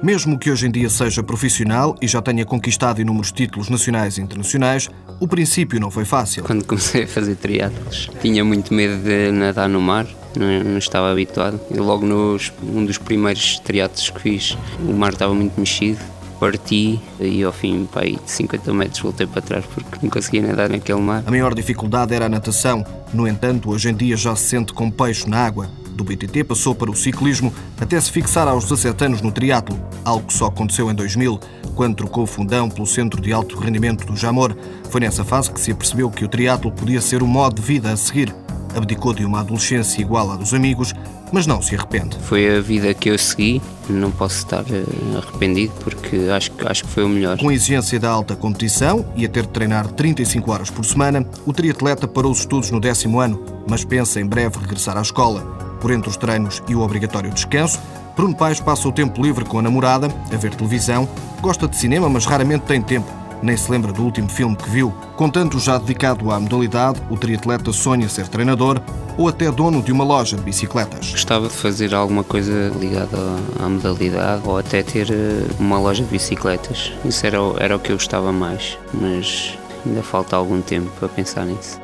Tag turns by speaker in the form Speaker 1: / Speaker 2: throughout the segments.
Speaker 1: Mesmo que hoje em dia seja profissional e já tenha conquistado inúmeros títulos nacionais e internacionais, o princípio não foi fácil.
Speaker 2: Quando comecei a fazer triatlos, tinha muito medo de nadar no mar, não, não estava habituado. E logo nos um dos primeiros triatlos que fiz, o mar estava muito mexido. Parti e ao fim, pai, de 50 metros voltei para trás porque não conseguia nadar naquele mar.
Speaker 1: A maior dificuldade era a natação. No entanto, hoje em dia já se sente com peixe na água do BTT passou para o ciclismo até se fixar aos 17 anos no triatlo, algo que só aconteceu em 2000, quando trocou o fundão pelo Centro de Alto Rendimento do Jamor. Foi nessa fase que se apercebeu que o triatlo podia ser o modo de vida a seguir. Abdicou de uma adolescência igual à dos amigos, mas não se arrepende.
Speaker 2: Foi a vida que eu segui, não posso estar eh, arrependido porque acho, acho que foi o melhor.
Speaker 1: Com a exigência da alta competição e a ter de treinar 35 horas por semana, o triatleta parou os estudos no décimo ano, mas pensa em breve regressar à escola. Por entre os treinos e o obrigatório descanso, Bruno Paes passa o tempo livre com a namorada, a ver televisão, gosta de cinema, mas raramente tem tempo. Nem se lembra do último filme que viu. Com tanto já dedicado à modalidade, o triatleta sonha ser treinador ou até dono de uma loja de bicicletas.
Speaker 2: Gostava de fazer alguma coisa ligada à modalidade ou até ter eh, uma loja de bicicletas. Isso era, era o que eu gostava mais, mas ainda falta algum tempo para pensar nisso.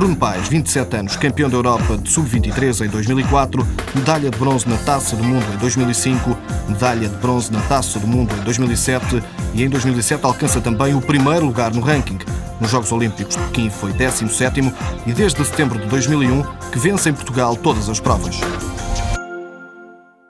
Speaker 1: Bruno Paes, 27 anos, campeão da Europa de sub-23 em 2004, medalha de bronze na Taça do Mundo em 2005, medalha de bronze na Taça do Mundo em 2007 e em 2007 alcança também o primeiro lugar no ranking. Nos Jogos Olímpicos de Pequim foi 17 e desde setembro de 2001 que vence em Portugal todas as provas.